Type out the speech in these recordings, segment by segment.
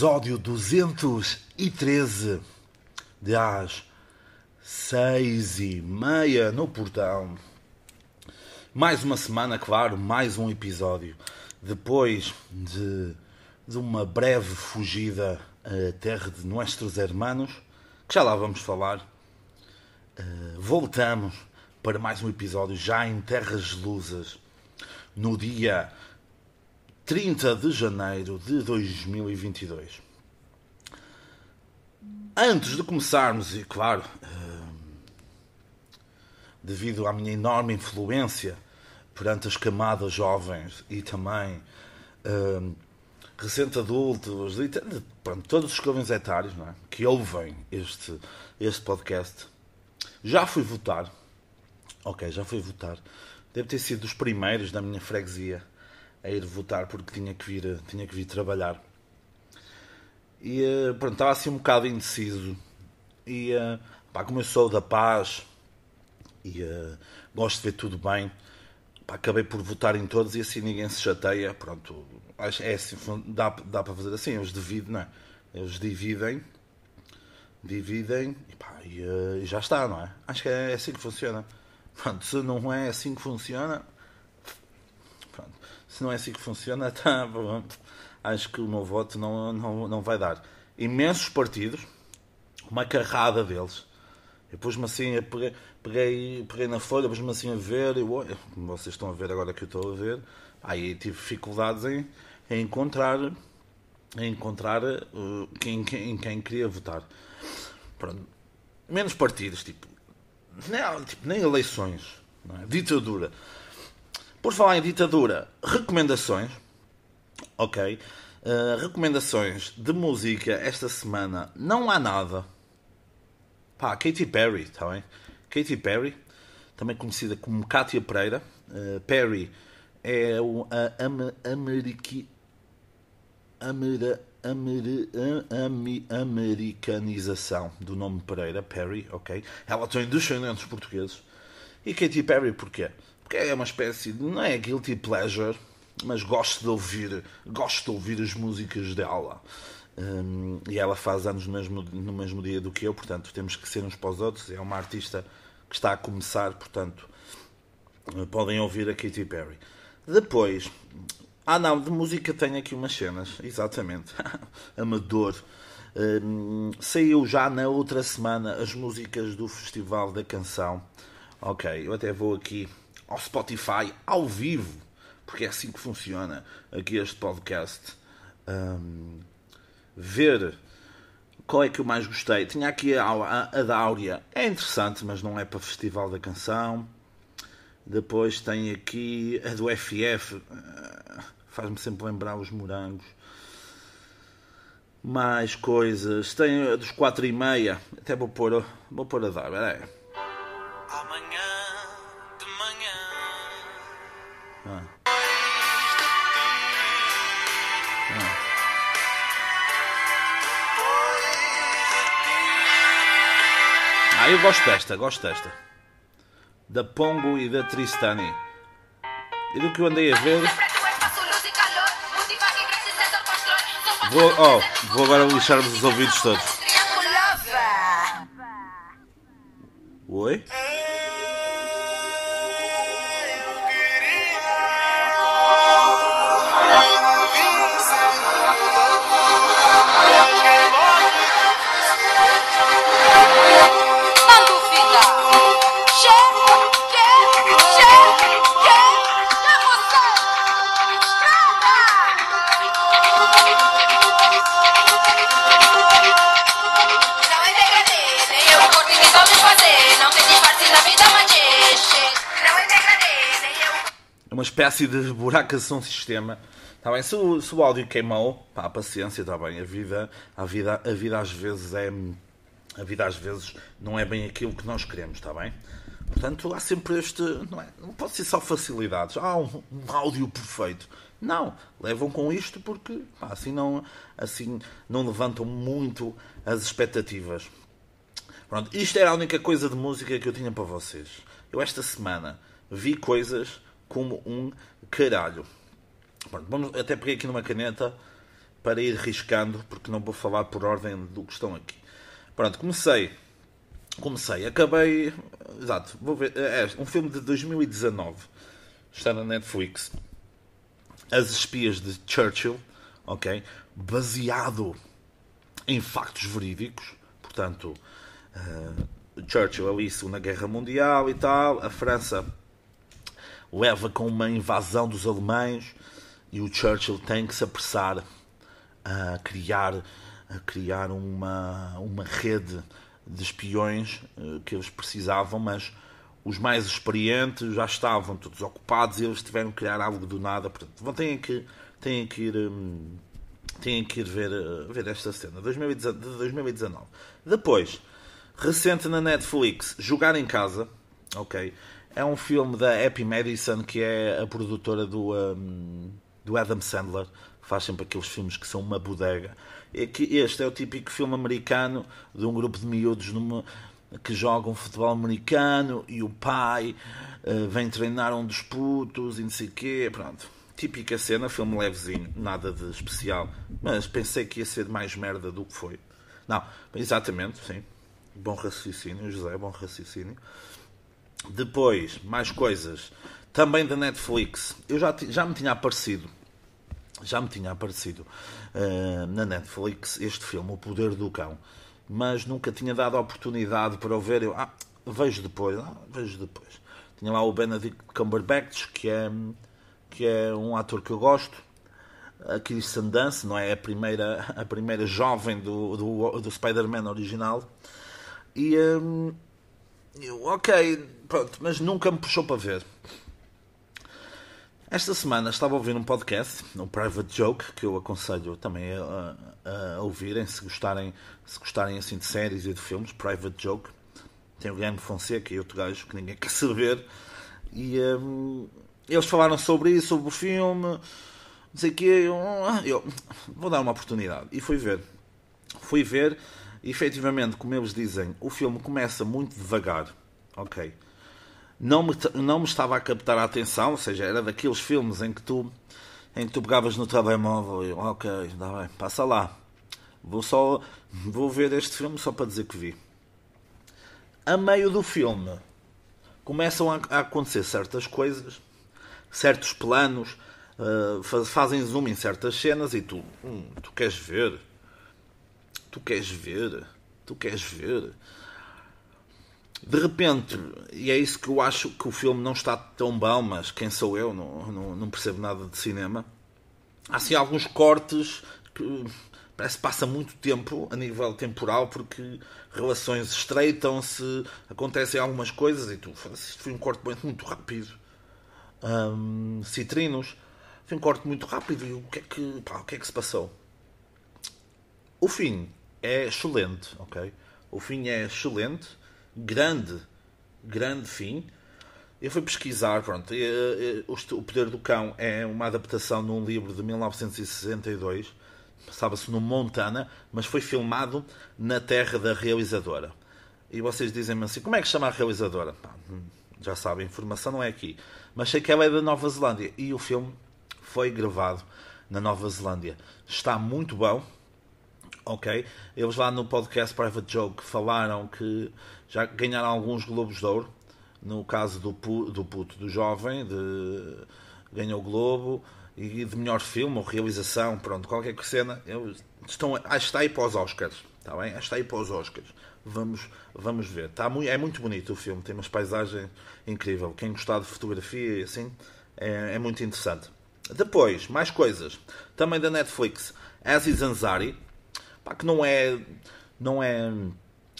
episódio 213 de às seis e meia no portão. Mais uma semana, claro, mais um episódio. Depois de, de uma breve fugida à terra de nossos hermanos, que já lá vamos falar, uh, voltamos para mais um episódio já em terras lusas, no dia 30 de janeiro de 2022. Antes de começarmos, e claro, devido à minha enorme influência perante as camadas jovens e também recente adultos, pronto, todos os jovens etários é? que ouvem este, este podcast, já fui votar. Ok, já fui votar. Deve ter sido dos primeiros da minha freguesia a ir votar porque tinha que vir, tinha que vir trabalhar. E eh, pronto, estava assim um bocado indeciso. E eh, pá, como eu sou da paz e uh, gosto de ver tudo bem, pá, acabei por votar em todos e assim ninguém se chateia. Pronto, é assim, dá, dá para fazer assim, eles dividem, não é? Eles dividem, dividem e, pá, e uh, já está, não é? Acho que é assim que funciona. Pronto, se não é assim que funciona, se não é assim que funciona, tá, acho que o meu voto não, não, não vai dar. Imensos partidos, uma carrada deles. Eu pus-me assim, peguei, peguei, peguei na folha, pus-me assim a ver, e, como vocês estão a ver agora que eu estou a ver, aí tive dificuldades em, em encontrar, em encontrar uh, quem, quem, quem queria votar. Pronto. Menos partidos, tipo, nem, tipo, nem eleições, é? ditadura. Por falar em ditadura, recomendações. Ok. Uh, recomendações de música esta semana. Não há nada. Pá, Katy Perry, está bem? Katy Perry, também conhecida como Katia Pereira. Uh, Perry é a am ameriqui, amer, amer, americanização do nome Pereira, Perry, ok? Ela tem descendentes portugueses. E Katy Perry porquê? Porque é uma espécie de, não é guilty pleasure, mas gosto de ouvir, gosto de ouvir as músicas dela. Um, e ela faz anos no mesmo, no mesmo dia do que eu, portanto temos que ser uns para os outros. É uma artista que está a começar, portanto podem ouvir a Katy Perry. Depois, ah não, de música tenho aqui umas cenas, exatamente, amador. Um, saiu já na outra semana as músicas do Festival da Canção. Ok, eu até vou aqui ao Spotify ao vivo, porque é assim que funciona aqui este podcast. Um, ver qual é que eu mais gostei. Tinha aqui a, a, a da Áurea, é interessante, mas não é para Festival da Canção. Depois tem aqui a do FF, ah, faz-me sempre lembrar os morangos. Mais coisas. Tem a dos 4 e meia. Até vou pôr, vou pôr a dar. Peraí. Ah. Ah. eu gosto desta, gosto desta. Da Pongo e da Tristani. E do que eu andei a ver. Vou, oh, vou agora lixar-vos os ouvidos todos. Oi? Uma espécie de buracação sistema. Está bem, se o, se o áudio queimou, pá, paciência, está bem. A vida, a, vida, a vida às vezes é. A vida às vezes não é bem aquilo que nós queremos, está bem? Portanto, há sempre este. Não, é, não pode ser só facilidades. Há um, um áudio perfeito. Não, levam com isto porque pá, assim, não, assim não levantam muito as expectativas. Pronto, isto era a única coisa de música que eu tinha para vocês. Eu esta semana vi coisas como um caralho. Vamos, até peguei aqui numa caneta para ir riscando, porque não vou falar por ordem do que estão aqui. Pronto, comecei. Comecei, acabei. Exato, vou ver. É um filme de 2019. Está na Netflix. As Espias de Churchill, ok? Baseado em factos verídicos. Portanto, uh, Churchill ali na Guerra Mundial e tal. A França leva com uma invasão dos alemães e o Churchill tem que se apressar a criar, a criar uma, uma rede de espiões eh, que eles precisavam, mas os mais experientes já estavam todos ocupados e eles tiveram que criar algo do nada. Portanto, têm que, têm que ir, hum, têm que ir ver, eh, ver esta cena de 2019. Depois, recente na Netflix, Jogar em Casa, ok? É um filme da Happy Madison, que é a produtora do, um, do Adam Sandler faz sempre aqueles filmes que são uma bodega. Este é o típico filme americano de um grupo de miúdos numa, que jogam futebol americano e o pai uh, vem treinar um dos putos e não sei o quê. Pronto. Típica cena, filme levezinho, nada de especial. Mas pensei que ia ser mais merda do que foi. Não, exatamente, sim. Bom raciocínio, José, bom raciocínio. Depois, mais coisas. Também da Netflix. Eu já, já me tinha aparecido já me tinha aparecido uh, na Netflix este filme, O Poder do Cão, mas nunca tinha dado a oportunidade para o ver. Eu, ah, vejo depois, ah, vejo depois. Tinha lá o Benedict Cumberbatch, que é, que é um ator que eu gosto. A Kirsten Dunst, não é a primeira, a primeira jovem do, do, do Spider-Man original. E, um, eu, ok, pronto, mas nunca me puxou para ver. Esta semana estava a ouvir um podcast, um Private Joke, que eu aconselho também a, a, a, ouvirem, se gostarem, se gostarem assim de séries e de filmes. Private Joke. Tem o Guilherme Fonseca e outro gajo que ninguém quer saber. E um, eles falaram sobre isso, sobre o filme, não sei o quê. Eu, eu vou dar uma oportunidade. E fui ver. Fui ver, efetivamente, como eles dizem, o filme começa muito devagar. Ok não me, não me estava a captar a atenção, ou seja, era daqueles filmes em que tu, em que tu pegavas no telemóvel e ok, dá bem, passa lá. Vou só vou ver este filme só para dizer que vi. A meio do filme começam a, a acontecer certas coisas, certos planos, uh, fazem zoom em certas cenas e tu, hum, tu queres ver, tu queres ver, tu queres ver de repente, e é isso que eu acho que o filme não está tão bom, mas quem sou eu, não, não, não percebo nada de cinema. Há assim alguns cortes que parece que passa muito tempo a nível temporal porque relações estreitam-se, acontecem algumas coisas e tu isto foi um corte muito rápido. Um, citrinos, foi um corte muito rápido e o que é que, pá, o que, é que se passou? O fim é excelente, ok? O fim é excelente grande, grande fim. Eu fui pesquisar, pronto, O Poder do Cão é uma adaptação de um livro de 1962, passava-se no Montana, mas foi filmado na terra da realizadora. E vocês dizem-me assim, como é que chama a realizadora? Hum, já sabem, a informação não é aqui. Mas sei que ela é da Nova Zelândia. E o filme foi gravado na Nova Zelândia. Está muito bom, ok? Eles lá no podcast Private Joke falaram que já ganharam alguns Globos de Ouro. No caso do, do puto, do jovem, de, ganhou o Globo e de melhor filme ou realização, pronto, qualquer cena. Eles estão, acho que está aí para os Oscars, está bem? Acho que está aí para os Oscars. Vamos, vamos ver. Está é muito bonito o filme, tem umas paisagens incríveis. Quem gostar de fotografia e assim, é, é muito interessante. Depois, mais coisas. Também da Netflix, Aziz Ansari, pá, que não é, não é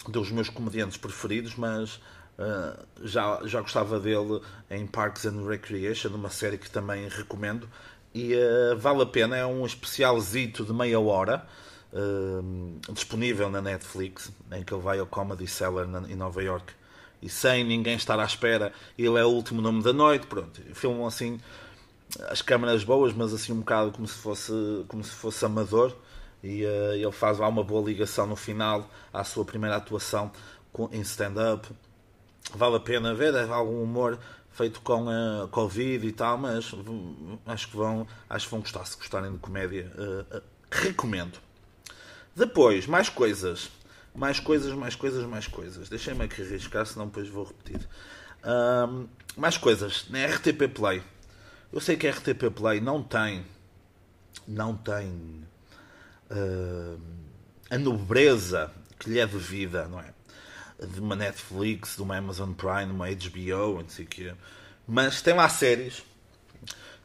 dos meus comediantes preferidos, mas uh, já, já gostava dele em Parks and Recreation, uma série que também recomendo. E uh, vale a pena, é um especialzito de meia hora. Uh, disponível na Netflix, em que ele vai ao Comedy Cellar na, em Nova York e sem ninguém estar à espera, ele é o último nome da noite. Pronto, filmam assim as câmaras boas, mas assim um bocado como se fosse, como se fosse amador e uh, ele faz lá uma boa ligação no final à sua primeira atuação em stand-up. Vale a pena ver, é algum humor feito com a uh, Covid e tal, mas acho que vão, acho que vão gostar, se gostarem de comédia, uh, Recomendo. Depois, mais coisas. Mais coisas, mais coisas, mais coisas. Deixem-me aqui arriscar, senão depois vou repetir. Mais coisas. Na RTP Play. Eu sei que a RTP Play não tem. Não tem. Uh, a nobreza que lhe é devida, não é? De uma Netflix, de uma Amazon Prime, de uma HBO, não sei o quê. Mas tem lá séries.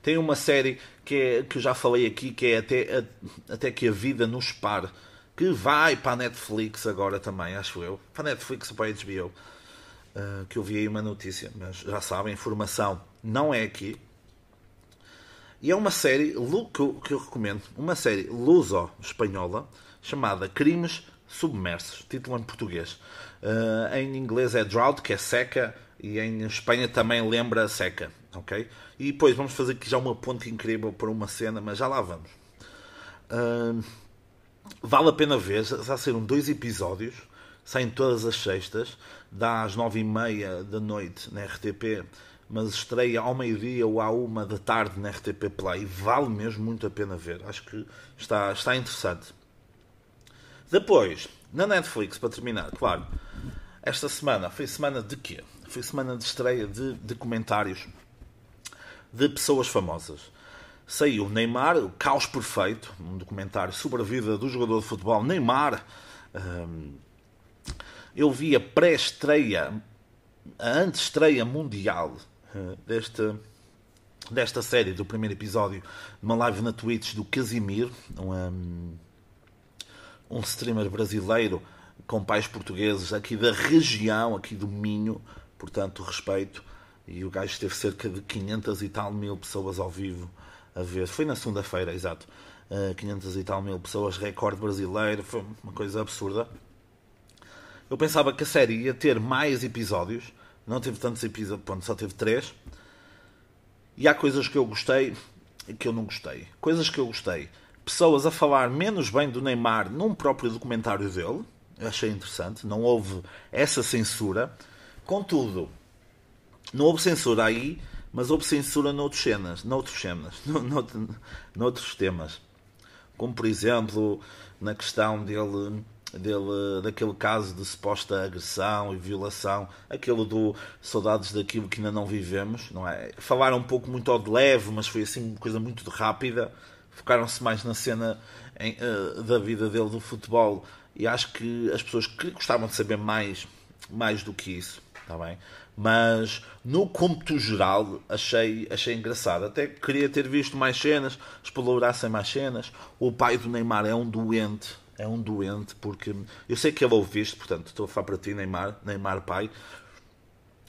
Tem uma série que, é, que eu já falei aqui, que é até, a, até que a vida nos pare. Que vai para a Netflix agora também, acho eu. Para a Netflix ou para a HBO. Uh, que eu vi aí uma notícia, mas já sabem, informação não é aqui. E é uma série que eu, que eu recomendo, uma série luso-espanhola chamada Crimes Submersos, título em português. Uh, em inglês é Drought, que é seca, e em Espanha também lembra seca, ok? E depois vamos fazer aqui já uma ponte incrível para uma cena, mas já lá vamos. Uh, vale a pena ver, já saíram dois episódios, saem todas as sextas, dá às nove e meia da noite na RTP, mas estreia ao meio-dia ou à uma da tarde na RTP Play. Vale mesmo muito a pena ver, acho que está, está interessante. Depois, na Netflix, para terminar, claro, esta semana foi semana de quê? Foi semana de estreia de documentários de pessoas famosas. Saiu Neymar, o Caos Perfeito, um documentário sobre a vida do jogador de futebol Neymar. Eu vi a pré-estreia, a antestreia mundial desta, desta série, do primeiro episódio, numa live na Twitch do Casimir, um, um streamer brasileiro com pais portugueses aqui da região, aqui do Minho, portanto, respeito. E o gajo teve cerca de 500 e tal mil pessoas ao vivo a ver. Foi na segunda-feira, exato. Uh, 500 e tal mil pessoas, recorde brasileiro, foi uma coisa absurda. Eu pensava que a série ia ter mais episódios, não teve tantos episódios, pronto, só teve três. E há coisas que eu gostei e que eu não gostei. Coisas que eu gostei pessoas a falar menos bem do Neymar num próprio documentário dele. Eu achei interessante. Não houve essa censura. Contudo, não houve censura aí, mas houve censura noutros cenas, noutros cenas, noutros, noutros temas. Como por exemplo, na questão dele dele, daquele caso de suposta agressão e violação, aquele do Saudades daquilo que ainda não vivemos, não é? Falaram um pouco muito ao de leve, mas foi assim uma coisa muito rápida focaram-se mais na cena em, uh, da vida dele do futebol e acho que as pessoas que gostavam de saber mais, mais do que isso, está bem? Mas no cômputo geral achei, achei engraçado. Até queria ter visto mais cenas, explorassem mais cenas. O pai do Neymar é um doente, é um doente, porque eu sei que ele ouve isto, portanto estou a falar para ti, Neymar, Neymar pai.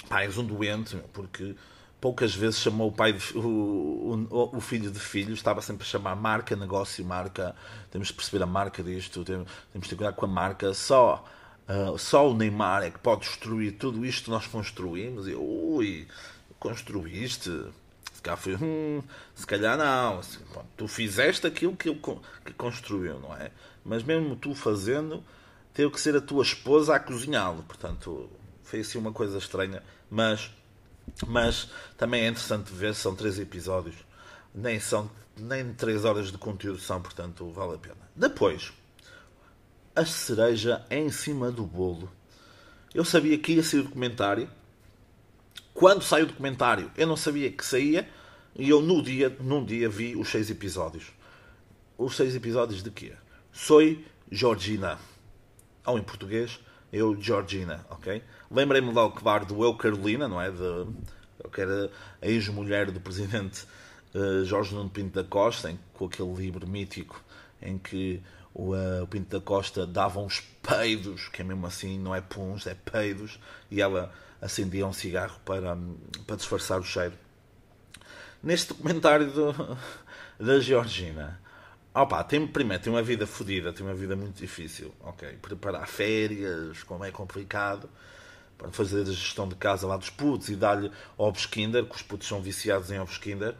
Pai, és um doente, porque poucas vezes chamou o pai de, o, o, o, filho de filho, estava sempre a chamar marca, negócio, marca. Temos de perceber a marca disto, temos, temos de cuidar com a marca. Só, uh, só o Neymar é que pode destruir tudo isto que nós construímos. E ui, construíste. Calhar, foi, hum, se calhar não. Assim, tu fizeste aquilo que ele que construiu, não é? Mas mesmo tu fazendo, teve que ser a tua esposa a cozinhá-lo. Portanto, foi assim uma coisa estranha. Mas mas também é interessante ver, são três episódios, nem são nem três horas de conteúdo são, portanto vale a pena. Depois, a cereja em cima do bolo. Eu sabia que ia sair o documentário. Quando sai o documentário, eu não sabia que saía. E eu no dia, num dia vi os seis episódios. Os seis episódios de quê? Soy Georgina. Ou em português, eu Georgina, ok? Lembrei-me logo, claro, do Eu Carolina, não é? De, que era a ex-mulher do presidente uh, Jorge Nuno Pinto da Costa, em, com aquele livro mítico em que o, uh, Pinto da Costa dava uns peidos, que é mesmo assim, não é puns, é peidos, e ela acendia um cigarro para, para disfarçar o cheiro. Neste documentário do, da Georgina, Opa, tem, primeiro, tem uma vida fodida, tem uma vida muito difícil. Ok, preparar férias, como é complicado para fazer a gestão de casa lá dos putos e dar-lhe ovos Kinder, que os putos são viciados em ovos Kinder.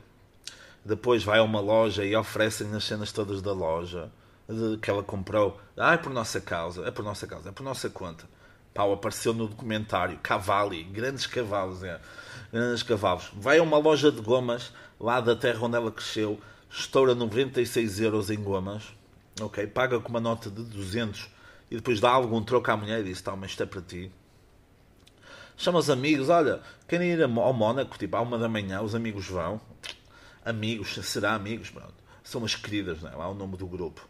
Depois vai a uma loja e oferecem as cenas todas da loja de, que ela comprou. Ah, é por nossa causa, é por nossa causa, é por nossa conta. Pau, apareceu no documentário. Cavali, grandes cavalos, é. Cavalos. Vai a uma loja de gomas lá da terra onde ela cresceu, estoura 96 euros em gomas. ok? Paga com uma nota de 200 e depois dá algum troco à mulher e diz: Toma, isto é para ti. Chama os amigos, olha, querem ir ao Mónaco, tipo, à uma da manhã, os amigos vão. Amigos, será amigos, pronto. São umas queridas, não é? Lá é o nome do grupo.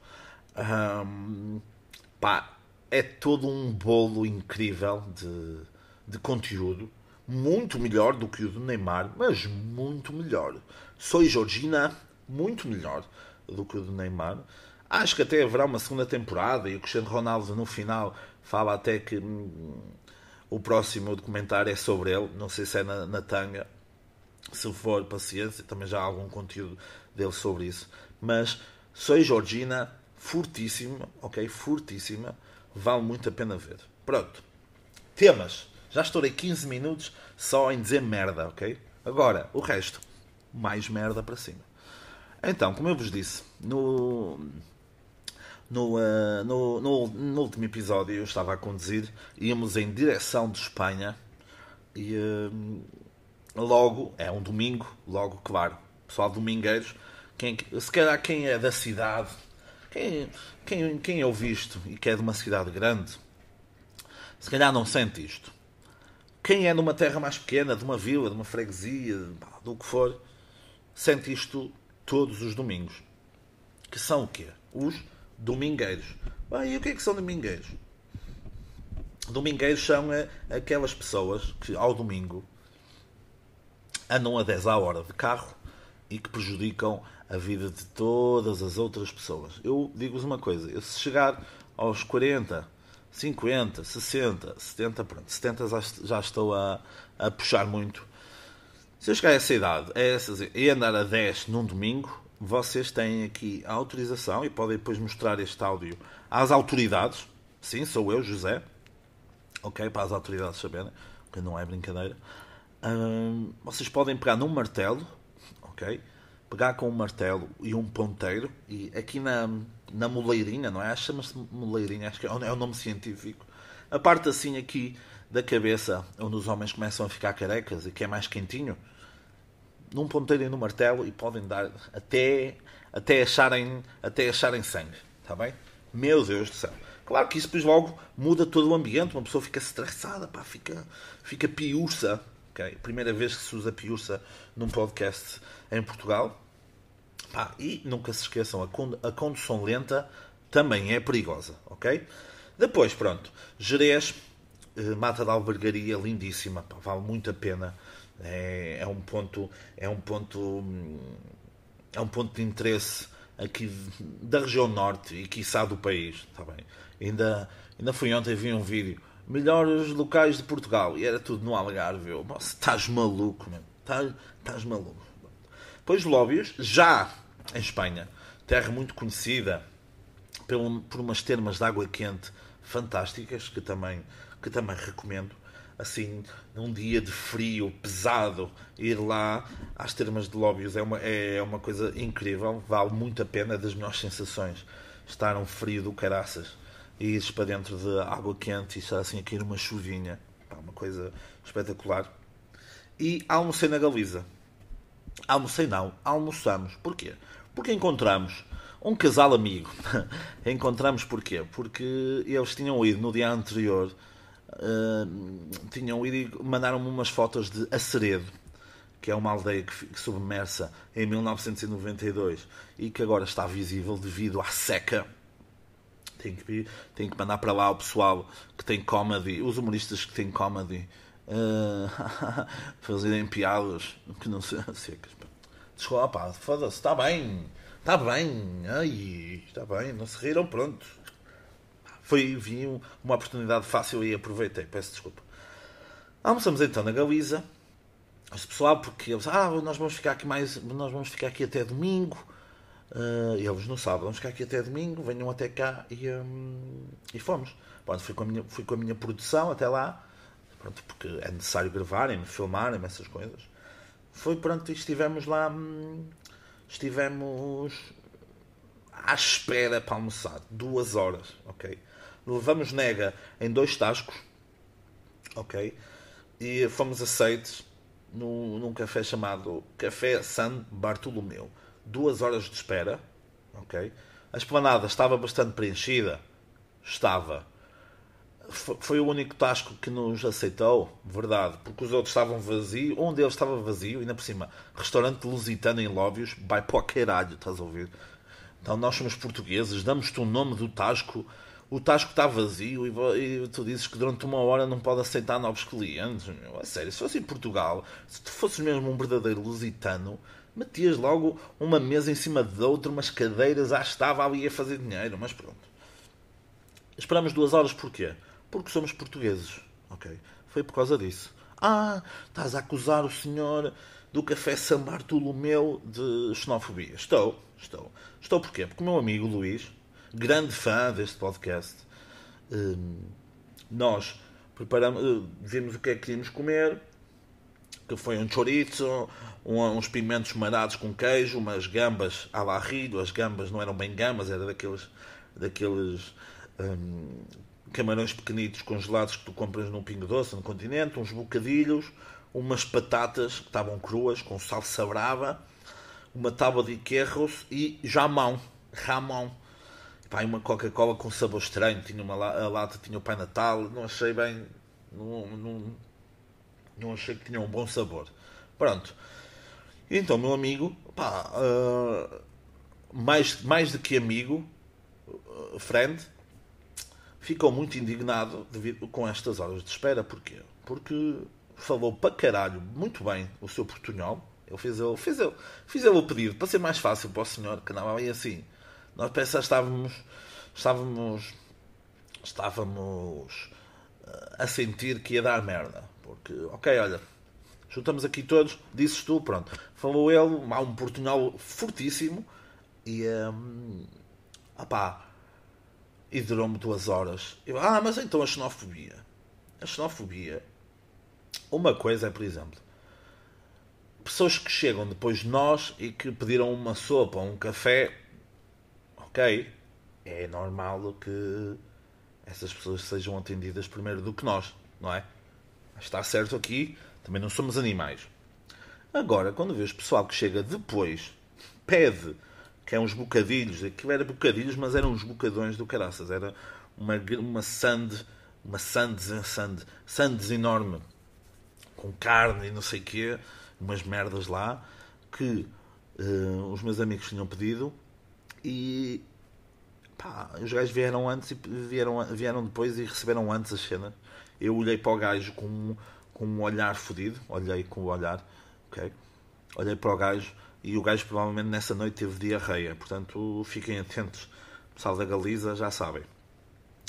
Um, pá, é todo um bolo incrível de, de conteúdo. Muito melhor do que o do Neymar, mas muito melhor. Soy Georgina, muito melhor do que o do Neymar. Acho que até haverá uma segunda temporada e o Cristiano Ronaldo no final fala até que hum, o próximo documentário é sobre ele. Não sei se é na, na tanga. Se for paciência, também já há algum conteúdo dele sobre isso. Mas Soy Georgina, fortíssima, ok? Fortíssima. Vale muito a pena ver. Pronto. Temas. Já estourei 15 minutos só em dizer merda, ok? Agora, o resto. Mais merda para cima. Então, como eu vos disse, no, no, uh, no, no, no, último episódio eu estava a conduzir, íamos em direção de Espanha e uh, logo, é um domingo, logo, claro, pessoal domingueiros, quem, se calhar quem é da cidade, quem, quem, quem eu visto e que é de uma cidade grande, se calhar não sente isto. Quem é numa terra mais pequena, de uma vila, de uma freguesia, do que for, sente isto todos os domingos. Que são o quê? Os domingueiros. Ah, e o que é que são domingueiros? Domingueiros são eh, aquelas pessoas que ao domingo andam a 10 à hora de carro e que prejudicam a vida de todas as outras pessoas. Eu digo-vos uma coisa: eu se chegar aos 40, 50, 60, 70, pronto, 70 já, já estou a, a puxar muito. Se eu chegar a essa idade a essas, e andar a 10 num domingo, vocês têm aqui a autorização e podem depois mostrar este áudio às autoridades. Sim, sou eu, José. Ok, para as autoridades saberem, que não é brincadeira. Vocês podem pegar num martelo, ok? Pegar com um martelo e um ponteiro e aqui na, na moleirinha, não é? Chama-se moleirinha, acho que é o nome científico. A parte assim aqui da cabeça, onde os homens começam a ficar carecas e que é mais quentinho, num ponteiro e no martelo e podem dar até, até, acharem, até acharem sangue. Está bem? Meu Deus do céu. Claro que isso depois logo muda todo o ambiente, uma pessoa fica estressada, pá, fica, fica piurça. Primeira vez que se usa piurça num podcast em Portugal. E nunca se esqueçam, a, condução lenta também é perigosa, ok? Depois, pronto, Jerez, eh, Mata da Albergaria, lindíssima, pá, vale muito a pena é, é um ponto é um ponto é um ponto de interesse aqui da região norte e quiçá do país está bem ainda ainda fui ontem vi um vídeo melhores locais de Portugal. E era tudo no Algarve eu, nossa estás maluco mesmo estás, maluco. Pois Lóbios já em Espanha terra muito conhecida por, por umas termas de água quente fantásticas que também que também recomendo assim, num dia de frio pesado, ir lá às termas de Lóbios é uma, é uma coisa incrível, vale muito a pena, é das melhores sensações. Estar um frio do caraças e ires para dentro de água quente e estar assim a cair uma chuvinha, Pá, uma coisa espetacular. E almocei na Galiza. Almocei não, almoçamos. Porquê? Porque encontramos um casal amigo. encontramos porquê? Porque eles tinham ido no dia anterior uh, tinham ido mandaram-me umas fotos de Aceredo, que é uma aldeia que, que submersa em 1992 e que agora está visível devido à seca. Tenho que, tenho que mandar para lá o pessoal que tem comedy, os humoristas que têm comedy, uh, fazerem piadas que não são secas. Desculpa, foda-se, está bem, está bem, ai, está bem, não se riram, pronto foi, vi uma oportunidade fácil e aproveitei, peço desculpa. Almoçamos então na Galiza, esse pessoal, porque eles, ah, nós vamos ficar aqui mais, nós vamos ficar aqui até domingo, uh, eles não sabem, vamos ficar aqui até domingo, venham até cá e, um, e fomos. Pronto, fui com, a minha, fui com a minha produção até lá, pronto, porque é necessário gravarem, filmarem essas coisas. Foi pronto, estivemos lá, hum, estivemos à espera para almoçar, duas horas, ok? levamos nega em dois tascos, ok? E fomos aceitos num, num café chamado Café San Bartolomeu. Duas horas de espera, ok? A esplanada estava bastante preenchida? Estava. Foi o único Tasco que nos aceitou, verdade, porque os outros estavam vazios, um deles estava vazio, e ainda por cima, restaurante lusitano em Lóbios, vai para o caralho, estás a ouvir? Então nós somos portugueses, damos-te o nome do Tasco, o Tasco está vazio e, e, tu dizes que durante uma hora não pode aceitar novos clientes. Meu, a sério, se fosse em Portugal, se tu fosses mesmo um verdadeiro lusitano, metias logo uma mesa em cima de outra, umas cadeiras, já estava ali a fazer dinheiro, mas pronto. Esperamos duas horas porquê? Porque somos portugueses, ok? Foi por causa disso. Ah, estás a acusar o senhor do café São Bartolomeu de xenofobia. Estou, estou. Estou porquê? Porque o meu amigo Luís, grande fã deste podcast, hum, nós preparamos, eh, vimos o que é que queríamos comer, que foi um chorizo, uns pimentos marados com queijo, umas gambas à barrido. As gambas não eram bem gambas, era daqueles, daqueles hum, camarões pequenitos congelados que tu compras num pingo doce no continente, uns bocadilhos, umas patatas que estavam cruas com salsa brava, uma tábua de querros e jamão, ramão. Pá, uma Coca-Cola com sabor estranho, tinha uma a lata, tinha o Pai Natal, não achei bem, não, não, não achei que tinha um bom sabor. Pronto. Então, meu amigo, pá, uh, mais, mais do que amigo, uh, friend, ficou muito indignado devido, com estas horas de espera. Porquê? Porque falou para caralho muito bem o seu portunhol. Ele fez ele, fez ele, fez ele o pedido para ser mais fácil para o senhor, que andava bem assim. Nós pensamos estávamos, estávamos, estávamos eh, a sentir que ia dar merda. Porque, ok, olha, juntamos aqui todos, disses tu, pronto. Falou ele, há um portunhol fortíssimo e, um, opá, e durou-me duas horas. Eu, ah, mas então a xenofobia. A xenofobia. Uma coisa é, por exemplo, pessoas que chegam depois de nós e que pediram uma sopa ou um café. Ok, é normal que essas pessoas sejam atendidas primeiro do que nós, não é? Está certo aqui, também não somos animais. Agora, quando vês pessoal que chega depois, pede que é uns bocadilhos, aquilo era bocadilhos, mas eram uns bocadões do caraças, era uma, uma sand, uma sand, sand, sandes enorme, com carne e não sei o quê, umas merdas lá, que uh, os meus amigos tinham pedido e pá, os gajos vieram antes e vieram, vieram depois e receberam antes as cenas. Eu olhei para o gajo com, com um olhar fodido, olhei com o olhar, ok? Olhei para o gajo e o gajo provavelmente nessa noite teve diarreia. Portanto, fiquem atentos. Pessoal da Galiza já sabem.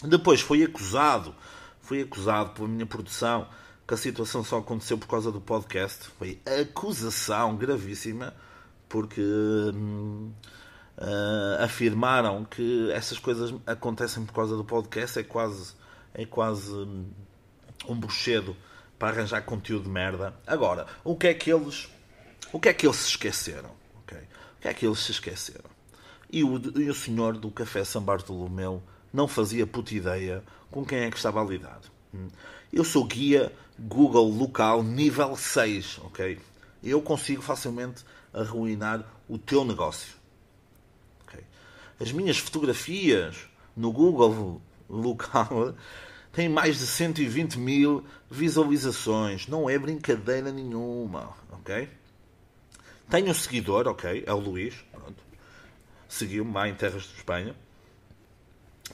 Depois foi acusado, foi acusado pela minha produção que a situação só aconteceu por causa do podcast. Foi acusação gravíssima porque hum, uh, afirmaram que essas coisas acontecem por causa do podcast. É quase, é quase hum, um bruxedo para arranjar conteúdo de merda. Agora, o que é que eles o que é que eles se esqueceram? Okay? O que é que eles se esqueceram? E o, e o senhor do Café São Bartolomeu não fazia puta ideia com quem é que estava a lidar. Hum? Eu sou guia Google local nível 6, ok? Eu consigo facilmente arruinar o teu negócio. Okay? As minhas fotografias no Google local têm mais de 120 mil visualizações. Não é brincadeira nenhuma, ok? Tenho um seguidor, ok, é o Luís, Seguiu-me lá em terras de Espanha.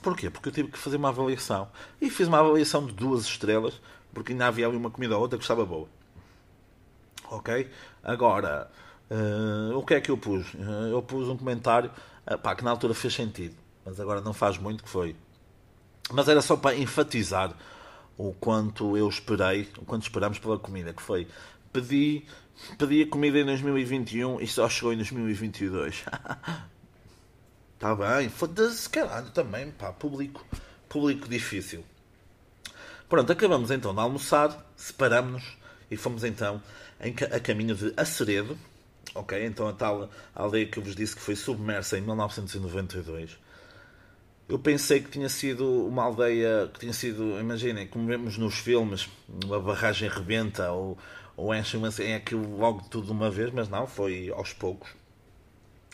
Porquê? Porque eu tive que fazer uma avaliação. E fiz uma avaliação de duas estrelas, porque ainda havia ali uma comida ou outra que estava boa. Ok? Agora, uh, o que é que eu pus? Uh, eu pus um comentário uh, pá, que na altura fez sentido, mas agora não faz muito que foi. Mas era só para enfatizar o quanto eu esperei, o quanto esperamos pela comida, que foi pedi, pedi a comida em 2021 e só chegou em 2022. Está bem, foda-se, caralho, também, pá, público, público difícil. Pronto, acabamos então de almoçar, separamos-nos e fomos então a caminho de Aceredo, ok? Então a tal aldeia que eu vos disse que foi submersa em 1992. Eu pensei que tinha sido uma aldeia que tinha sido, imaginem, como vemos nos filmes, uma barragem rebenta ou, ou enchem é aquilo logo tudo de uma vez, mas não, foi aos poucos.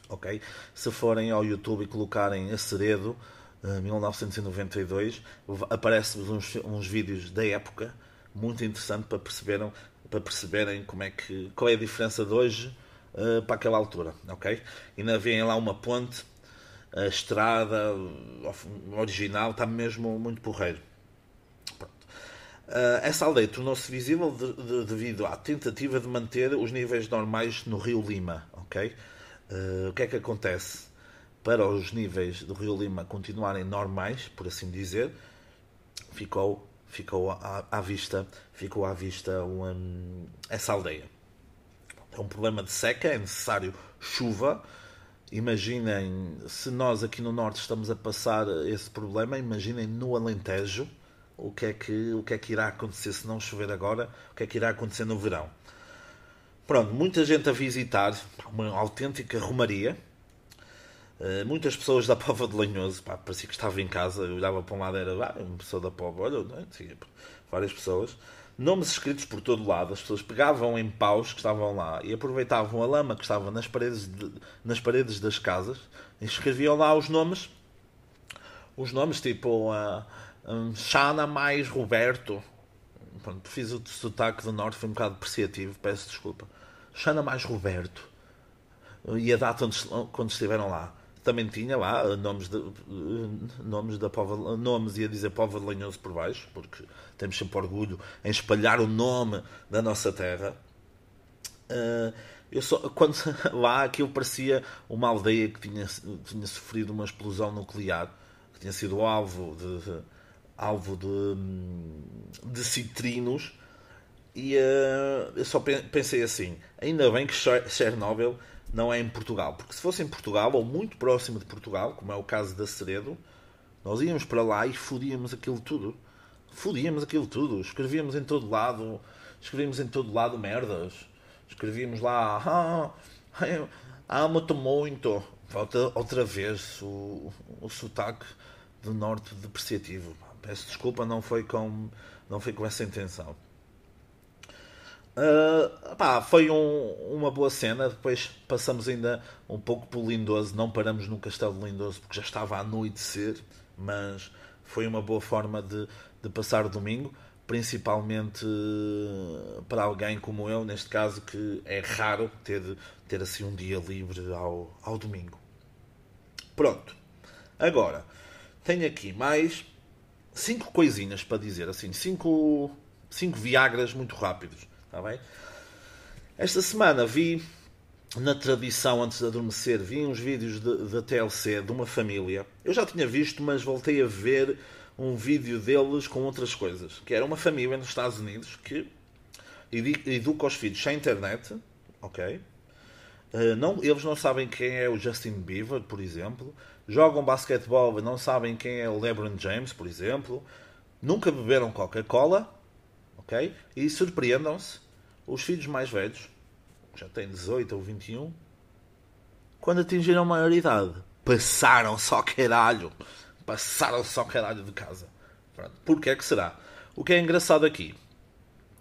Ok? Se forem ao YouTube e colocarem Aceredo, 1992, aparecem uns, uns vídeos da época muito interessante para perceberem, para perceberem como é que, qual é a diferença de hoje uh, para aquela altura, ok? Ainda vem lá uma ponte, a estrada original está mesmo muito porreiro. Uh, essa aldeia tornou-se visível de, de, devido à tentativa de manter os níveis normais no Rio Lima, ok? Uh, o que é que acontece? Para os níveis do Rio Lima continuarem normais, por assim dizer, ficou ficou à, à vista ficou à vista uma, essa aldeia é um problema de seca, é necessário chuva. Imaginem, se nós aqui no Norte estamos a passar esse problema, imaginem no Alentejo o que, é que, o que é que irá acontecer se não chover agora, o que é que irá acontecer no verão. Pronto, muita gente a visitar, uma autêntica romaria. Uh, muitas pessoas da Pova de Lanhoso, pá, parecia que estava em casa, eu olhava para um lado era ah, uma pessoa da Pova, olha, não é? várias pessoas nomes escritos por todo lado. As pessoas pegavam em paus que estavam lá e aproveitavam a lama que estava nas paredes, de, nas paredes das casas e escreviam lá os nomes. Os nomes tipo uh, um, Shana mais Roberto. Pronto, fiz o sotaque do norte, foi um bocado depreciativo, peço desculpa. Shana mais Roberto. E a data onde, quando estiveram lá também tinha lá nomes de, nomes da Pova, nomes ia dizer Pova de Lanhoso por baixo, porque temos sempre orgulho em espalhar o nome da nossa terra. Uh, eu só, quando lá aquilo parecia uma aldeia que tinha, tinha sofrido uma explosão nuclear, que tinha sido alvo de, alvo de, de citrinos. E eu só pensei assim: ainda bem que Chernobyl não é em Portugal. Porque se fosse em Portugal, ou muito próximo de Portugal, como é o caso da Ceredo, nós íamos para lá e fodíamos aquilo tudo. Fodíamos aquilo tudo. Escrevíamos em todo lado, escrevíamos em todo lado merdas. Escrevíamos lá, ah, amo-te muito. Volta outra vez o, o sotaque do norte depreciativo. Peço desculpa, não foi com, não foi com essa intenção. Uh, pá, foi um, uma boa cena. Depois passamos ainda um pouco por Lindoso. Não paramos no Castelo de Lindoso porque já estava a anoitecer. Mas foi uma boa forma de, de passar o domingo. Principalmente para alguém como eu, neste caso, que é raro ter, ter assim um dia livre ao, ao domingo. Pronto. Agora, tenho aqui mais cinco coisinhas para dizer. Assim, cinco, cinco Viagras muito rápidos Está bem? Esta semana vi, na tradição antes de adormecer, vi uns vídeos da TLC de uma família. Eu já tinha visto, mas voltei a ver um vídeo deles com outras coisas. Que era uma família nos Estados Unidos que educa os filhos sem internet, ok? Uh, não, eles não sabem quem é o Justin Bieber, por exemplo. Jogam basquetebol e não sabem quem é o LeBron James, por exemplo. Nunca beberam Coca-Cola ok? E surpreendam-se, os filhos mais velhos, já têm 18 ou 21, quando atingiram a maioridade, passaram só caralho. Passaram só caralho de casa. Porquê é que será? O que é engraçado aqui,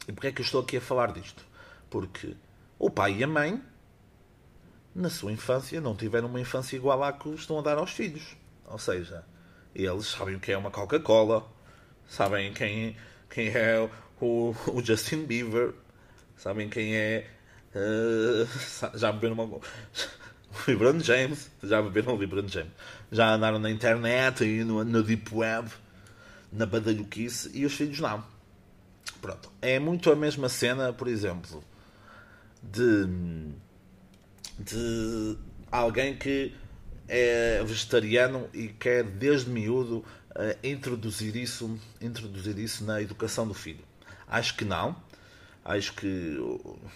e porquê é que eu estou aqui a falar disto? Porque o pai e a mãe, na sua infância, não tiveram uma infância igual à que estão a dar aos filhos. Ou seja, eles sabem o que é uma Coca-Cola, sabem quem, quem é o, o Justin Bieber, sabem quem é? Uh, já beberam uma. LeBron James, já beberam LeBron James, já andaram na internet e no, no Deep Web, na badalhoquice, e os filhos não. Pronto, é muito a mesma cena, por exemplo, de, de alguém que é vegetariano e quer desde miúdo uh, introduzir isso, introduzir isso na educação do filho. Acho que não. Acho que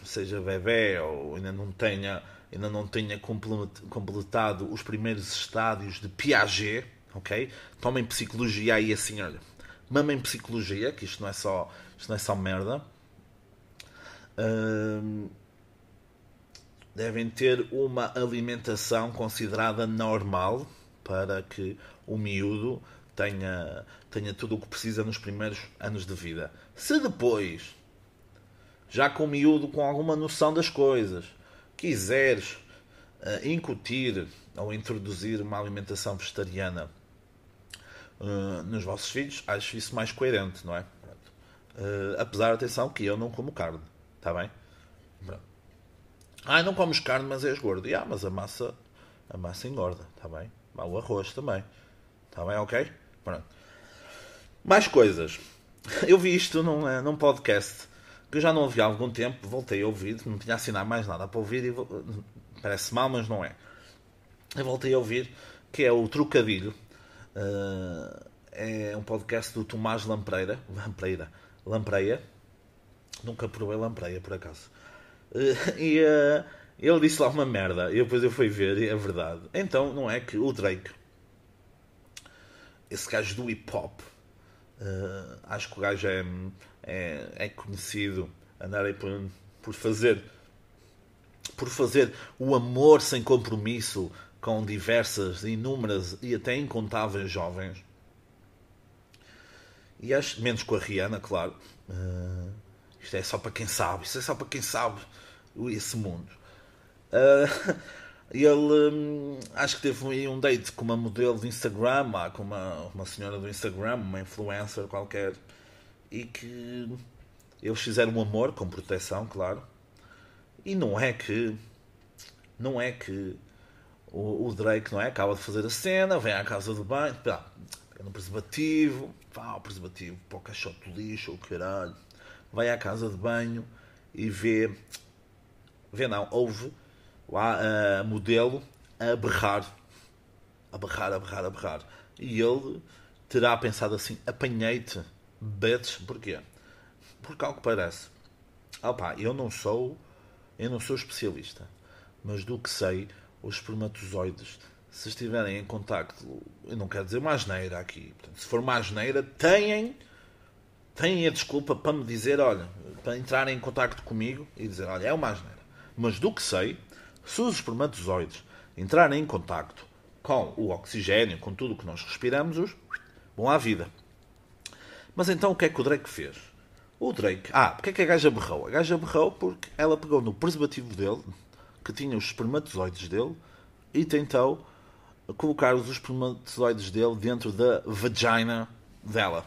seja bebê ou ainda não tenha, ainda não tenha completado os primeiros estádios de Piaget, ok? Tomem psicologia aí assim, olha. Mamem psicologia, que isto não é só, isto não é só merda. Hum, devem ter uma alimentação considerada normal para que o miúdo tenha, tenha tudo o que precisa nos primeiros anos de vida. Se depois, já com o miúdo com alguma noção das coisas, quiseres uh, incutir ou introduzir uma alimentação vegetariana uh, nos vossos filhos, acho isso mais coerente, não é? Uh, apesar, atenção, que eu não como carne, está bem? Ah, não comes carne, mas és gordo. Ah, mas a massa, a massa engorda, está bem? O arroz também, está bem? Ok? Pronto. Mais coisas. Eu vi isto num, num podcast que eu já não ouvi há algum tempo, voltei a ouvir, não tinha assinado mais nada para ouvir e parece mal, mas não é. Eu voltei a ouvir que é o Trocadilho. Uh, é um podcast do Tomás Lampreira. Lampreira. Lampreia. Nunca provei Lampreia, por acaso. Uh, e uh, ele disse lá uma merda. E depois eu fui ver e é verdade. Então, não é que o Drake, esse gajo do hip hop, Uh, acho que o gajo é, é, é conhecido andar aí por, por fazer por fazer o amor sem compromisso com diversas, inúmeras e até incontáveis jovens. E acho, menos com a Rihanna, claro. Uh, isto é só para quem sabe. Isto é só para quem sabe esse mundo. Uh, ele hum, acho que teve um date com uma modelo do Instagram, com uma, uma senhora do Instagram, uma influencer qualquer, e que eles fizeram um amor com proteção, claro. E não é que não é que o, o Drake não é acaba de fazer a cena, vem à casa do banho, pá, pega no preservativo, pá, o preservativo para o caixote do lixo, o caralho, vai à casa de banho e vê, vê não, ouve lá a modelo a berrar, a berrar, a berrar, a berrar. E ele terá pensado assim: apanhei-te, bitch, porquê? Porque, ao que parece, opa, eu não sou, eu não sou especialista, mas do que sei, os espermatozoides, se estiverem em contacto, eu não quero dizer uma asneira aqui, portanto, se for uma asneira, têm, têm a desculpa para me dizer, olha, para entrarem em contacto comigo e dizer, olha, é uma asneira. Mas do que sei, se os espermatozoides entrarem em contacto com o oxigênio, com tudo o que nós respiramos, os vão à vida. Mas então o que é que o Drake fez? O Drake. Ah, porque é que a gaja berrou? A gaja berrou porque ela pegou no preservativo dele, que tinha os espermatozoides dele, e tentou colocar os espermatozoides dele dentro da vagina dela.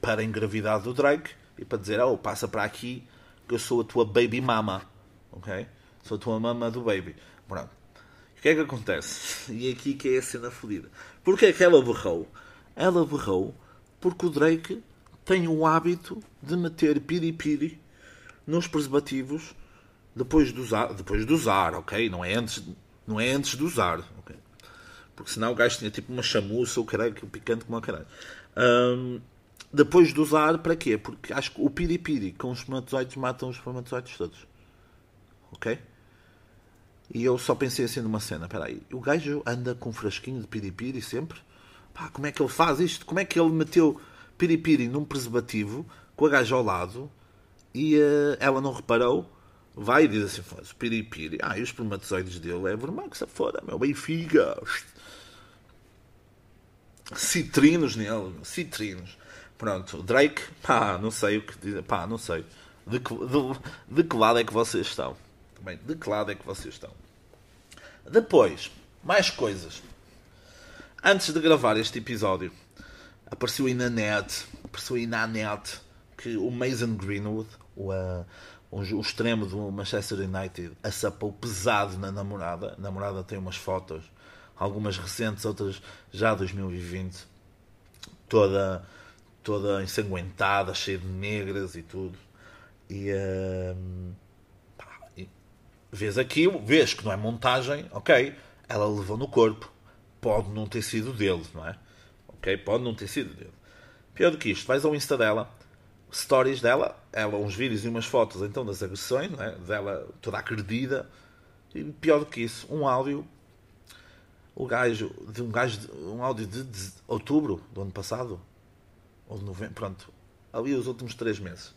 Para engravidar do Drake e para dizer: Oh, passa para aqui que eu sou a tua baby mama. Ok? Sou a tua mama do baby. Pronto. O que é que acontece? E aqui que é a cena fodida. Porquê é que ela berrou? Ela berrou porque o Drake tem o hábito de meter piripiri nos preservativos depois de usar, depois de usar, ok? Não é antes, não é antes de usar, ok? Porque senão o gajo tinha tipo uma chamuça ou caralho, que picante como a caralho. Um, depois de usar, para quê? Porque acho que o piripiri com os espermatozoides matam os espermatozoides todos. Ok? E eu só pensei assim numa cena, peraí, o gajo anda com um frasquinho de piripiri sempre? Pá, como é que ele faz isto? Como é que ele meteu piripiri num preservativo com a gaja ao lado e uh, ela não reparou? Vai e diz assim, faz piripiri. Ah, e os espermatozoides dele é vermelho, que se fora, meu, Benfica. Citrinos nele, citrinos. Pronto, Drake, pá, não sei o que dizer, pá, não sei. De que, de, de que lado é que vocês estão? Bem, de que lado é que vocês estão? Depois, mais coisas. Antes de gravar este episódio, apareceu aí na net, apareceu aí na net que o Mason Greenwood, o, uh, o, extremo do Manchester United, assapou pesado na namorada. A namorada tem umas fotos, algumas recentes, outras já 2020, toda, toda ensanguentada, cheia de negras e tudo. E. Uh, vês aquilo, vês que não é montagem, ok, ela levou no corpo. Pode não ter sido dele, não é? Ok, pode não ter sido dele. Pior do que isto, vais ao Insta dela, stories dela, ela, uns vídeos e umas fotos então das agressões, não é? dela toda acredida. E pior do que isso, um áudio, o gajo, de um gajo, um áudio de, de outubro do ano passado, ou de novembro, pronto, ali os últimos três meses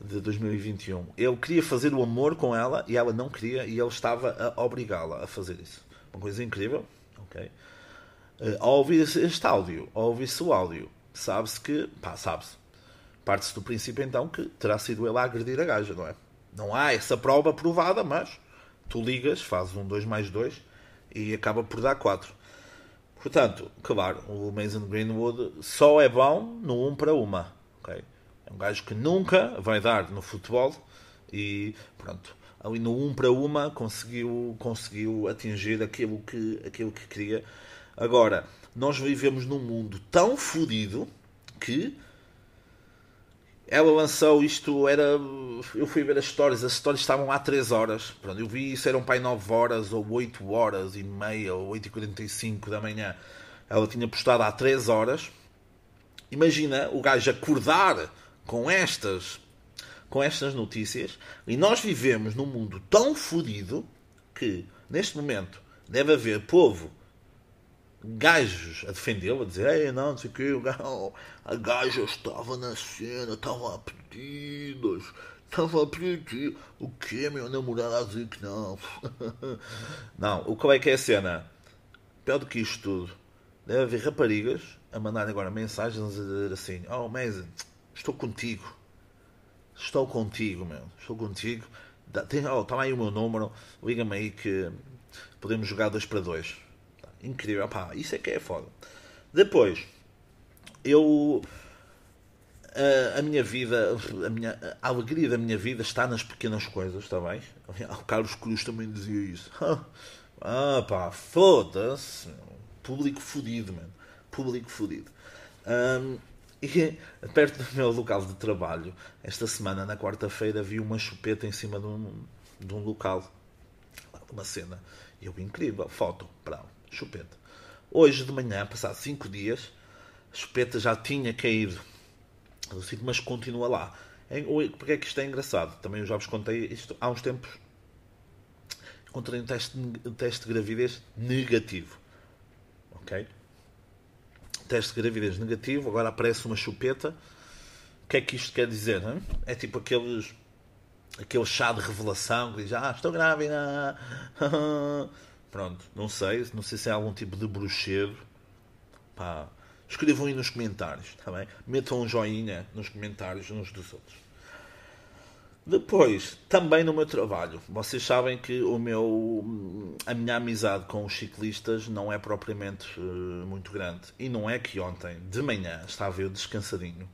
de 2021. Ele queria fazer o amor com ela e ela não queria e ele estava a obrigá-la a fazer isso. Uma coisa incrível, ok? Uh, ao ouvir este áudio, ao ouvir-se o áudio, sabe-se que, pá, sabe-se. Parte-se do princípio então que terá sido ele a agredir a gaja, não é? Não há essa prova provada, mas Tu ligas, fazes um 2 mais 2 e acaba por dar 4. Portanto, claro, o Mason Greenwood só é bom no 1 um para uma. Okay? É um gajo que nunca vai dar no futebol e pronto, ali no 1 um para uma conseguiu, conseguiu atingir aquilo que, aquilo que queria. Agora, nós vivemos num mundo tão fodido que ela lançou isto, era. Eu fui ver as histórias, as histórias estavam há 3 horas. Pronto, eu vi isso, eram pai 9 horas, ou 8 horas e meia, ou 8 e 45 da manhã. Ela tinha postado há 3 horas. Imagina o gajo acordar com estas, com estas notícias. E nós vivemos num mundo tão fodido que, neste momento, deve haver povo gajos a defendê-lo, a dizer, Ei, não, não sei o quê, a gaja estava na cena, estava a pedidas, estava a pedir o quê, meu namorado a dizer que não. não, o qual é que é a cena? Pior do que isto tudo, deve haver raparigas a mandar agora mensagens a dizer assim, oh, Mason, estou contigo. Estou contigo, meu. Estou contigo. Tem, oh, toma aí o meu número, liga-me aí que podemos jogar dois para dois incrível. Pá, isso é que é foda. Depois, eu. A, a, minha vida, a, minha, a alegria da minha vida está nas pequenas coisas, bem? O Carlos Cruz também dizia isso. Ah, pá, foda-se. Público fodido, mano. Público fodido. Um, e perto do meu local de trabalho, esta semana, na quarta-feira, vi uma chupeta em cima de um, de um local, uma cena. E eu, incrível, foto, bravo chupeta. Hoje de manhã, passados 5 dias, a chupeta já tinha caído do sítio, mas continua lá. Porque é que isto é engraçado? Também eu já vos contei isto há uns tempos. Encontrei um teste, um teste de gravidez negativo. Ok? Teste de gravidez negativo, agora aparece uma chupeta. O que é que isto quer dizer? Hein? É tipo aqueles aquele chá de revelação que diz: Ah, estou grávida. Pronto, não sei, não sei se é algum tipo de bruxeiro. Pá, escrevam aí nos comentários, está bem? Metam um joinha nos comentários uns dos outros. Depois, também no meu trabalho, vocês sabem que o meu, a minha amizade com os ciclistas não é propriamente uh, muito grande. E não é que ontem, de manhã, estava eu descansadinho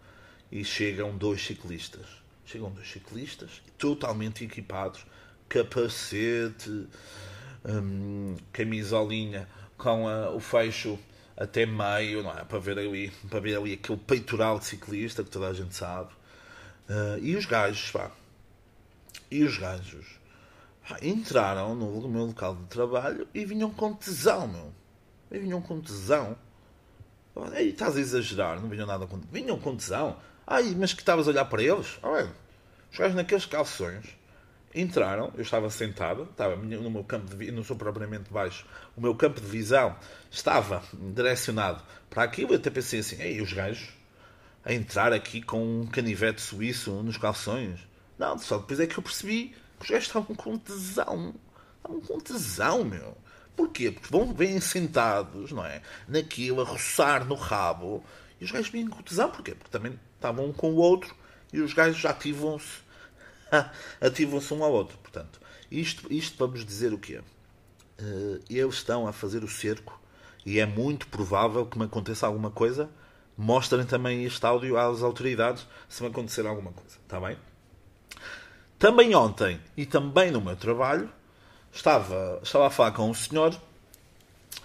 e chegam dois ciclistas. Chegam dois ciclistas totalmente equipados, capacete, um, camisolinha com a, o fecho até meio, não é? Para ver ali, para ver ali aquele peitoral de ciclista que toda a gente sabe. Uh, e os gajos, pá. E os gajos pá, entraram no meu local de trabalho e vinham com tesão, meu. E vinham com tesão. Estás a exagerar, não vinham nada com Vinham com tesão. Ai, mas que estavas a olhar para eles? Olha, os gajos naqueles calções entraram, eu estava sentado, estava no meu campo de não sou propriamente baixo, o meu campo de visão estava direcionado para aquilo, eu até pensei assim, ei, os gajos a entrar aqui com um canivete suíço nos calções. Não, só depois é que eu percebi que os gajos estavam com tesão. Estavam com tesão, meu. Porquê? Porque vão, vêm sentados, não é? Naquilo, a roçar no rabo. E os gajos vêm com tesão. Porquê? Porque também estavam um com o outro e os gajos ativam-se ativam-se um ao outro. Portanto, isto, isto vamos dizer o quê? Uh, eles estão a fazer o cerco e é muito provável que me aconteça alguma coisa. Mostrem também este áudio às autoridades se me acontecer alguma coisa. Está bem? Também ontem e também no meu trabalho estava, estava a falar com um senhor.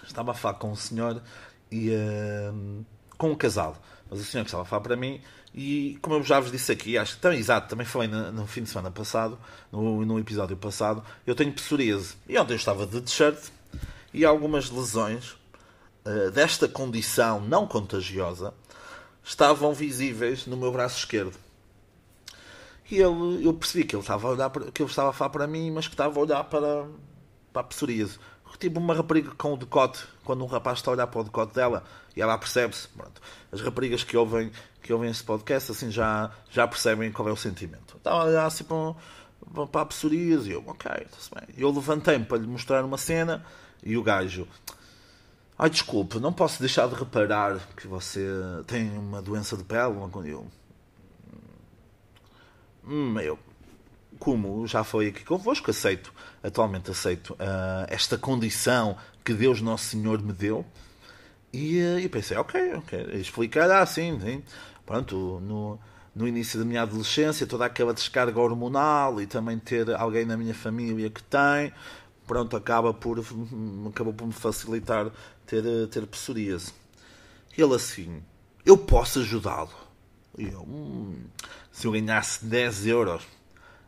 Estava a falar com um senhor e uh, com um casal. Mas o senhor que estava a falar para mim e como eu já vos disse aqui, acho que também, exato, também falei no, no fim de semana passado, no, no episódio passado, eu tenho psoríase. E ontem eu estava de t-shirt e algumas lesões uh, desta condição não contagiosa estavam visíveis no meu braço esquerdo. E ele, eu percebi que ele estava a olhar para, que ele estava a falar para mim, mas que estava a olhar para, para a psoríase. Tipo uma rapariga com o decote, quando um rapaz está a olhar para o decote dela e ela percebe-se. As raparigas que ouvem, que ouvem este podcast assim já, já percebem qual é o sentimento. Estava a olhar assim para, para a psoríase e eu, ok, está-se bem. Eu levantei-me para lhe mostrar uma cena e o gajo, ai desculpe, não posso deixar de reparar que você tem uma doença de pele. Eu, hum, eu como já foi aqui convosco, aceito, atualmente aceito uh, esta condição que Deus Nosso Senhor me deu. E, e pensei, ok, ok, explicar, ah, sim, sim. Pronto, no, no início da minha adolescência, toda aquela descarga hormonal e também ter alguém na minha família que tem, pronto, acaba por, acaba por me facilitar ter, ter psoríase. Ele assim, eu posso ajudá-lo. E eu, hum, se eu ganhasse 10 euros,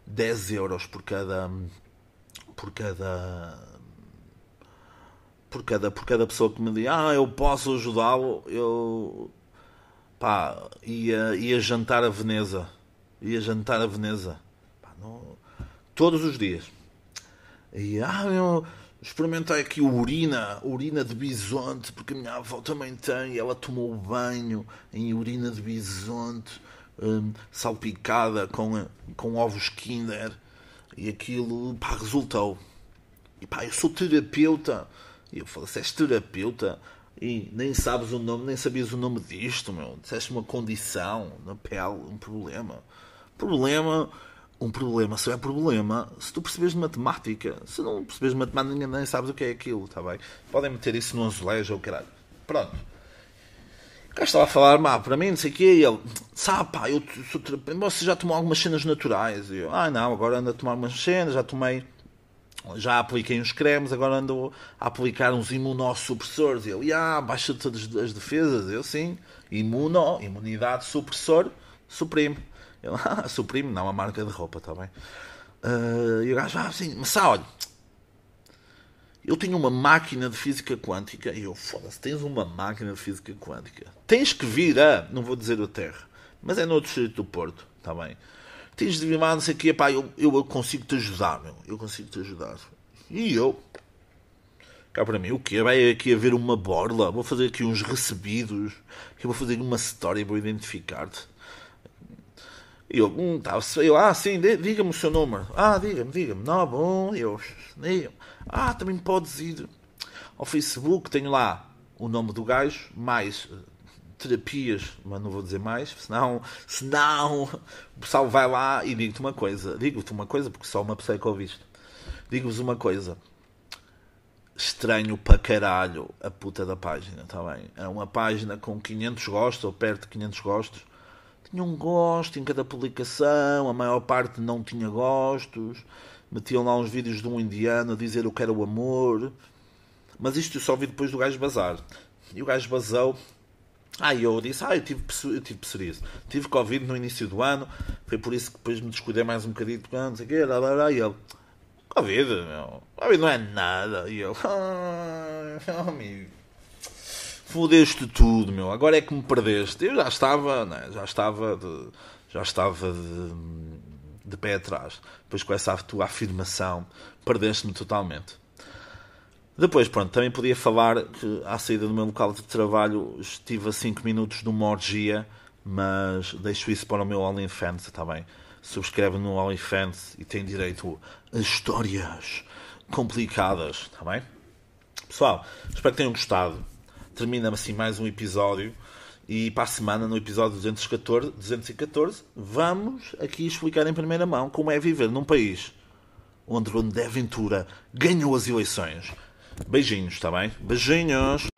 10 euros por cada, por cada, por cada, por cada pessoa que me diz, ah, eu posso ajudá-lo, eu, pá, ia, ia jantar a Veneza, ia jantar a Veneza, pá, não, todos os dias. E, ah, eu, experimentei aqui urina, urina de bisonte, porque a minha avó também tem, ela tomou banho em urina de bisonte, um, salpicada com, com ovos Kinder, e aquilo, pá, resultou. E pá, eu sou terapeuta. E eu falei, se és terapeuta, e nem sabes o nome, nem sabias o nome disto, meu. Disseste uma condição na pele, um problema. Problema um problema só é problema se tu percebes matemática. Se não percebes de matemática, nem sabes o que é aquilo, está bem? Podem meter isso no azulejo ou caralho. Pronto. Cara estava a falar, má, para mim, não sei o quê, e ele, sabe, pá, eu sou você já tomou algumas cenas naturais? E eu, ah, não, agora ando a tomar umas cenas, já tomei, já apliquei uns cremes, agora ando a aplicar uns imunossupressores. E ele, ah, baixa-te as defesas. Eu, sim, imuno, imunidade supressor, suprime. Ele, ah, Supreme, não, a marca de roupa, está bem? Uh, e o gajo, ah, assim, mas olha, eu tenho uma máquina de física quântica. E eu, foda-se, tens uma máquina de física quântica. Tens que vir a, não vou dizer a Terra, mas é no distrito do Porto, está bem? Tens de vir não sei o quê, pá, eu, eu consigo te ajudar, meu. Eu consigo te ajudar. E eu, cá para mim, o quê? Vai aqui haver uma borla, vou fazer aqui uns recebidos, eu vou fazer uma história, vou identificar-te. E eu, hum, tá, eu, ah, sim, diga-me o seu número. Ah, diga-me, diga-me. 91, eu, diga Ah, também podes ir ao Facebook, tenho lá o nome do gajo, mais terapias, mas não vou dizer mais, senão, senão o pessoal vai lá e digo-te uma coisa. Digo-te uma coisa, porque só uma pessoa é que ouviste. Digo-vos uma coisa. Estranho para caralho a puta da página, está bem? É uma página com 500 gostos, ou perto de 500 gostos tinha um gosto em cada publicação, a maior parte não tinha gostos, metiam lá uns vídeos de um indiano a dizer eu quero o amor, mas isto eu só vi depois do gajo bazar. E o gajo basou. Ah, eu disse, ah, eu tive, eu tive psoríase. Tive Covid no início do ano, foi por isso que depois me descuidei mais um bocadinho, não sei o quê, lá, lá, lá, e ele, Covid, meu, Covid não é nada. E eu, ah, amigo fodeste tudo, meu. Agora é que me perdeste. Eu já estava, né? já estava de, já estava de, de pé atrás. Depois com essa tua afirmação, perdeste-me totalmente. Depois, pronto, também podia falar que à saída do meu local de trabalho estive a 5 minutos de uma orgia, mas deixo isso para o meu OnlyFans, está bem? Subscreve no OnlyFans e tem direito a histórias complicadas, está bem? Pessoal, espero que tenham gostado termina assim mais um episódio. E para a semana, no episódio 214, 214, vamos aqui explicar em primeira mão como é viver num país onde André Ventura ganhou as eleições. Beijinhos, está bem? Beijinhos!